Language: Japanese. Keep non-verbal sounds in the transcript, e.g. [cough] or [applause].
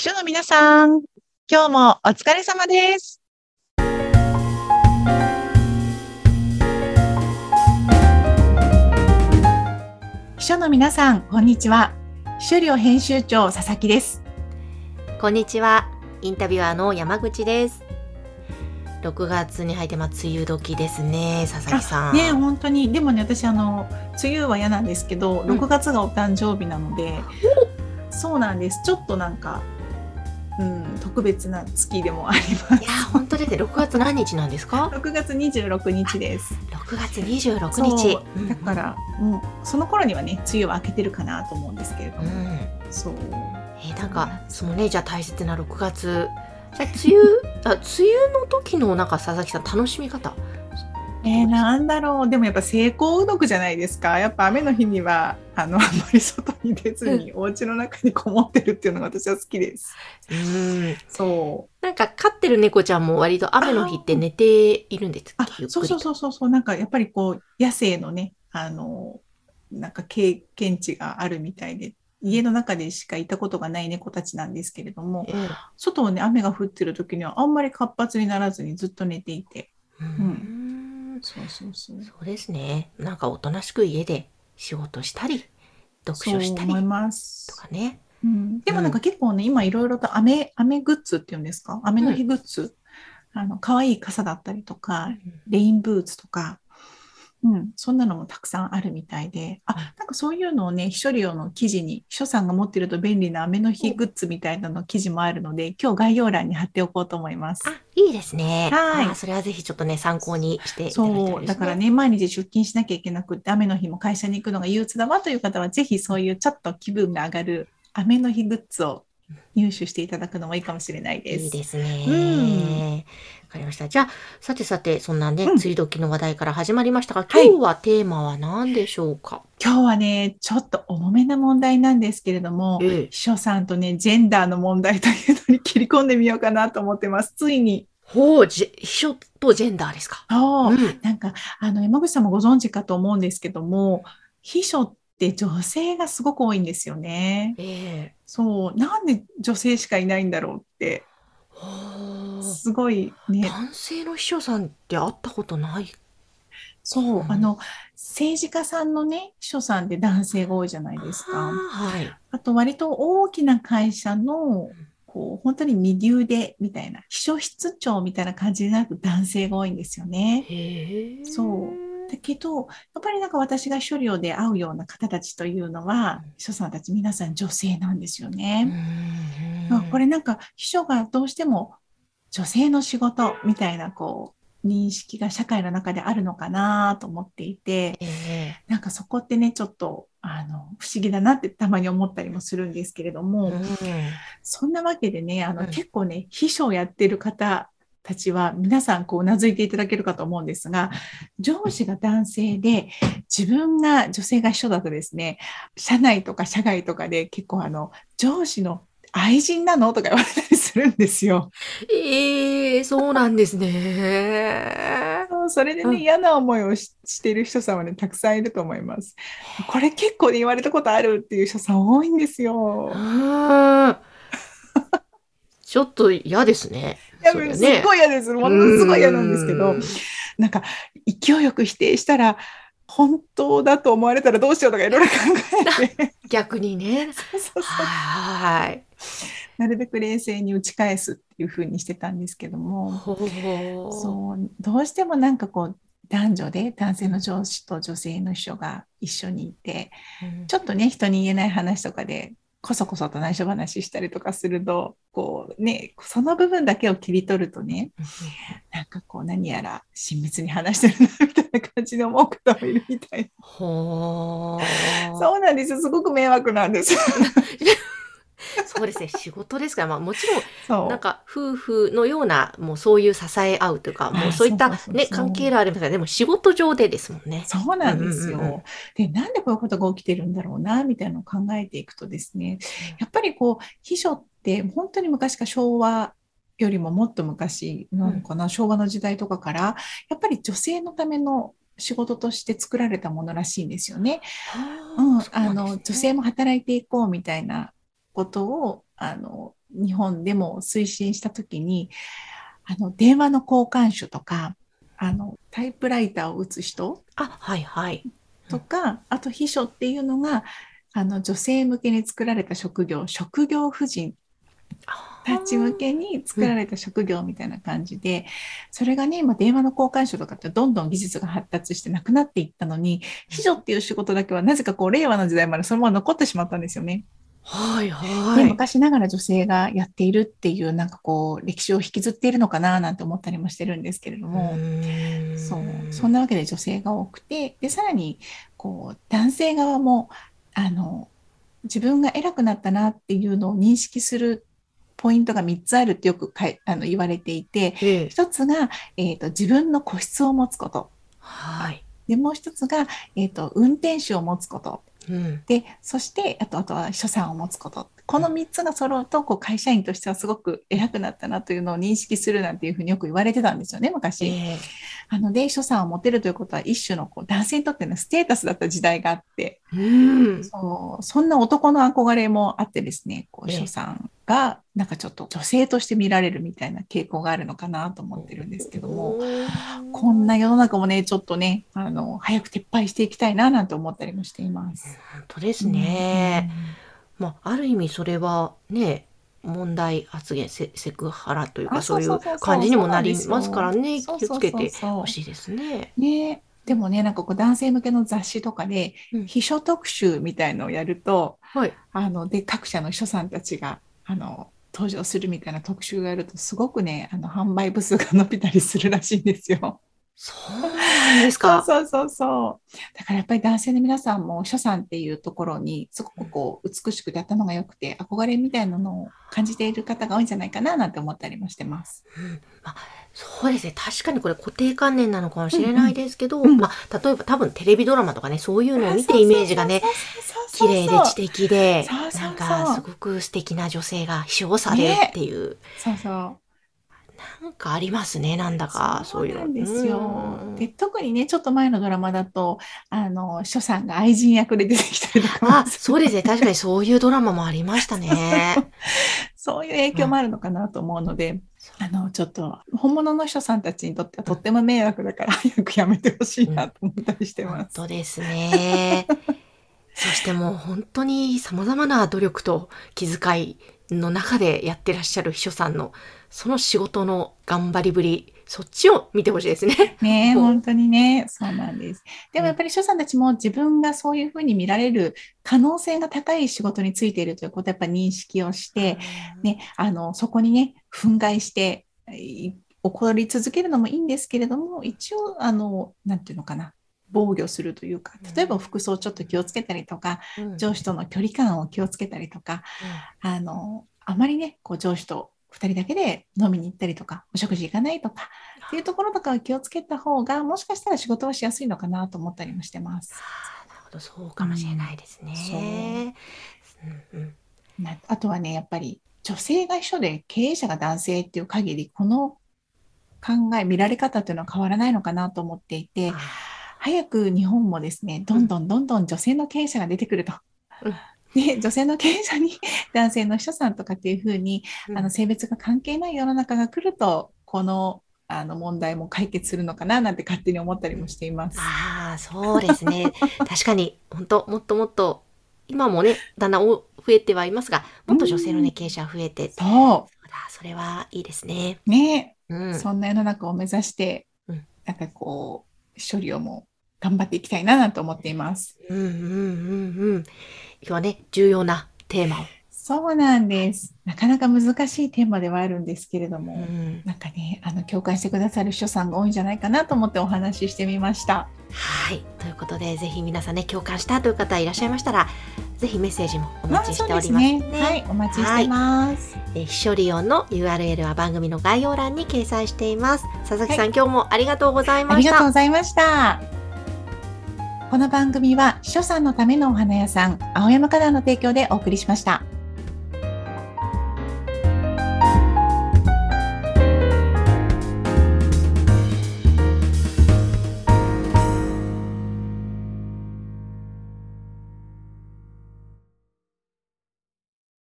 秘書の皆さん、今日もお疲れ様です。秘書の皆さん、こんにちは。秘書寮編集長佐々木です。こんにちは。インタビュアーの山口です。6月に入って、まあ、梅雨時ですね、佐々木さん。ね、本当に、でもね、私あの梅雨は嫌なんですけど、うん6月がお誕生日なので、そうなんです。ちょっとなんか、うん、特別な月でもありますい。や、本当ですね。6月何日なんですか？[laughs] 6月26日です。?6 月26そう日。だから、うん、その頃にはね梅雨は明けてるかなと思うんですけれどうん、うも、ん。そうえーなんか、そのね、じゃあ大切な6月。じゃあ梅雨、あ、梅雨の時のなんか佐々木さん楽しみ方。えー、なんだろう。でもやっぱ成功うどくじゃないですか。やっぱ雨の日にはあのあんまり外に出ずに、お家の中にこもってるっていうのが私は好きです。うん。そう。なんか飼ってる猫ちゃんも割と雨の日って寝ているんですそうそうそうそうそう。なんかやっぱりこう野生のねあのなんか経験値があるみたいで家の中でしかいたことがない猫たちなんですけれどもええ。外をね雨が降ってる時にはあんまり活発にならずにずっと寝ていて。うんそうそうそう。そうですね。なんかおとなしく家で仕事したり、読書したりとかね。うん、でもなんか結構ね、今いろいろと雨雨グッズっていうんですか？雨の日グッズ、あの可愛い傘だったりとかレインブーツとか、うん、そんなのもたくさんあるみたいであうんなんかそういうのをね秘書寮の記事に秘書さんが持ってると便利な雨の日グッズみたいなの記事もあるので今日概要欄に貼っておこうと思います。あ、いいですね。はいあそれはぜひちょっとね、参考にしていただきたいですそうだから。ね毎日出勤しなきゃいけなくって雨の日も会社に行くのが憂鬱だわという方はぜひそういうちょっと気分が上がる雨の日グッズを入手していただくのもいいかもしれないです。いいですね。うんわかりました。じゃあ、さてさて、そんなね、うん。梅雨時の話題から始まりましたが、はい。今日はテーマは何でしょうか？今日はねちょっと重めな問題なんですけれどもええ。秘書さんとねジェンダーの問題というのに切り込んでみようかなと思ってます。ついに。ほう、じ秘書とジェンダーですか？そう、うん。なんかあの山口さんもご存知かと思うんですけども秘書って女性がすごく多いんですよね。ええ。そう。なんで女性しかいないんだろうってすごいね男性の秘書さんって会ったことない？そううんあの政治家さんのね秘書さんって男性が多いじゃないですかはい。あと割と大きな会社のこう本当に右腕みたいな秘書室長みたいな感じになると男性が多いんですよね。へえ。そうだけどやっぱりなんか私が秘書寮で会うような方たちというのは秘書さんたち皆さん女性なんですようね。んまあこれなんか秘書がどうしても女性の仕事みたいなこう認識が社会の中であるのかなと思っていてええ。なんかそこってねちょっとあの不思議だなってたまに思ったりもするんですけれども。うん。そんなわけでね、あの、うん。結構ね、秘書をやってる方たちは、皆さんこう、うなずいていただけるかと思うんですが、上司が男性で、自分が女性が秘書だとですね、社内とか社外とかで結構あの、上司の愛人なの？とか言われたりするんですよ。ええそうなんですね。それでね、うん嫌な思いをししている人さんはね、たくさんいると思います。これ結構ね、言われたことあるっていう人さん多いんですよ。うんちょっと嫌ですね。いやそれすっごい嫌です。ものすごい嫌なんですけどうん、なんか勢いよく否定したら、本当だと思われたらどうしようとかいろいろ考えて、逆にね。[laughs] そうそうそうはい。[laughs] なるべく冷静に打ち返すっていう風にしてたんですけども。そう。どうしてもなんかこう男女で男性の上司と女性の秘書が一緒にいて、うん。ちょっとね人に言えない話とかでこそこそと内緒話したりとかするとこうねその部分だけを切り取るとねなんかこう何やら親密に話してるなみたいな感じで思う方もいるみたいほう。そうなんです。よすごく迷惑なんです。よ [laughs] そうですね。仕事ですから、まあもちろんなんか夫婦のようなもうそういう支え合うというかもうそういったね関係がありますからでも仕事上でですもんね。そうなんですよ。うんうんうんで、なんでこういうことが起きてるんだろうな、みたいなのを考えていくとですね、やっぱりこう、秘書って本当に昔から昭和よりももっと昔なのかな、昭和の時代とかから、やっぱり女性のための仕事として作られたものらしいんですよね。うん、あの女性も働いていこうみたいなことをあの日本でも推進した時にあの電話の交換手とかあのタイプライターを打つ人あ、はいはい。とか、あと秘書っていうのがあの女性向けに作られた職業職業婦人たち向けに作られた職業みたいな感じで、それがね、今電話の交換手とかってどんどん技術が発達してなくなっていったのに、秘書っていう仕事だけはなぜかこう令和の時代までそのまま残ってしまったんですよね。はいではい。昔ながら女性がやっているっていうなんかこう歴史を引きずっているのかななんて思ったりもしてるんですけれども、そう。そんなわけで女性が多くてでさらにこう男性側もあの自分が偉くなったなっていうのを認識するポイントが3つあるってよくかいあの言われていてええ。一つが、えー、と自分の個室を持つこと。はい。でもう一つが、えー、と運転手を持つことうん。でそしてあとあとは秘書さんを持つことこの3つが揃うとこう会社員としてはすごく偉くなったなというのを認識するなんていうふうによく言われてたんですよね昔。ええあので秘書さんを持てるということは一種のこう男性にとってのステータスだった時代があってうん。そうそんな男の憧れもあってですねこうええ秘書さんがなんかちょっと女性として見られるみたいな傾向があるのかなと思ってるんですけども。こんな世の中もね、ちょっとね、あの、早く撤廃していきたいななんて思ったりもしています。本当ですね。まあ、ある意味それはね、問題発言、セセクハラというあか、そういう感じにもなりますからね、気をつけてほしいですね。ねでもね、なんかこう男性向けの雑誌とかで、うん秘書特集みたいのをやると、はい。あの、で、各社の秘書さんたちが、あの、登場するみたいな特集をやると、すごくね、あの、販売部数が伸びたりするらしいんですよ。そうなんですか？[laughs] そうそうそう。だからやっぱり男性の皆さんも秘書さんっていうところにすごくこう美しくて頭が良くて憧れみたいなのを感じている方が多いんじゃないかななんて思ったりもしてます。うんまあ、そうですね。確かにこれ固定観念なのかもしれないですけど、うんうんまあ、例えば多分テレビドラマとかね、そういうのを見てイメージがね、綺麗で知的でなんかすごく素敵な女性が秘書をされるっていう、そうそう。なんかありますね、なんだか、そういうの。なんですようん。で特にねちょっと前のドラマだとあの秘書さんが愛人役で出てきたりとかもあ、そうですね。確かにそういうドラマもありましたね。[laughs] そういう影響もあるのかなと思うので、あのちょっと本物の秘書さんたちにとってはとっても迷惑だから早くやめてほしいなと思ったりして本ます。当ですね。そしてもう本当に様々な努力と気遣いの中でやってらっしゃる秘書さんのその仕事の頑張りぶり、そっちを見てほしいですね。ね本当にね、そうなんです。でもやっぱり秘書さんたちも自分がそういうふうに見られる可能性が高い仕事についているということをやっぱ認識をして、ね、あの、そこにね、憤慨して、い怒り続けるのもいいんですけれども、一応、あの、なんていうのかな、防御するというか、例えば服装ちょっと気をつけたりとか、うん。上司との距離感を気をつけたりとか、あの、あまりね、こう上司と2人だけで飲みに行ったりとか、お食事行かないとか、っていうところとかは気をつけた方が、もしかしたら仕事はしやすいのかなと思ったりもしてます。なるほど、そうかもしれないですね。うんう。んなあとはね、やっぱり女性が秘書で経営者が男性っていう限り、この考え、見られ方っていうのは変わらないのかなと思っていて、早く日本もですね、どんどんどんどん女性の経営者が出てくると。うんで [laughs] 女性の経営者に [laughs] 男性の秘書さんとかっていうふうに、うんあの性別が関係ない世の中が来ると、このあの問題も解決するのかななんて勝手に思ったりもしています。ああ、そうですね。[laughs] 確かに、本当もっともっと、今もね、だんだんお増えてはいますが、もっと女性のね、経営者増えて、そうそだ、それはいいですね。う。ね、うん。そんな世の中を目指して、うんなんかこう、処理をもう頑張っていきたいななんて思っています。うんうんうんうん。今日はね、重要なテーマを。そうなんです。なかなか難しいテーマではあるんですけれども、うんなんかね、あの共感してくださる秘書さんが多いんじゃないかなと思ってお話ししてみました。はい。ということで、ぜひ皆さんね、共感したという方いらっしゃいましたら、ぜひメッセージもお待ちしておりますね。はい、お待ちしてます。えー秘書利用の URL は番組の概要欄に掲載しています。佐々木さん、今日もありがとうございあました。りがとうございました。この番組は秘書さんのためのお花屋さん、青山花壇の提供でお送りしました。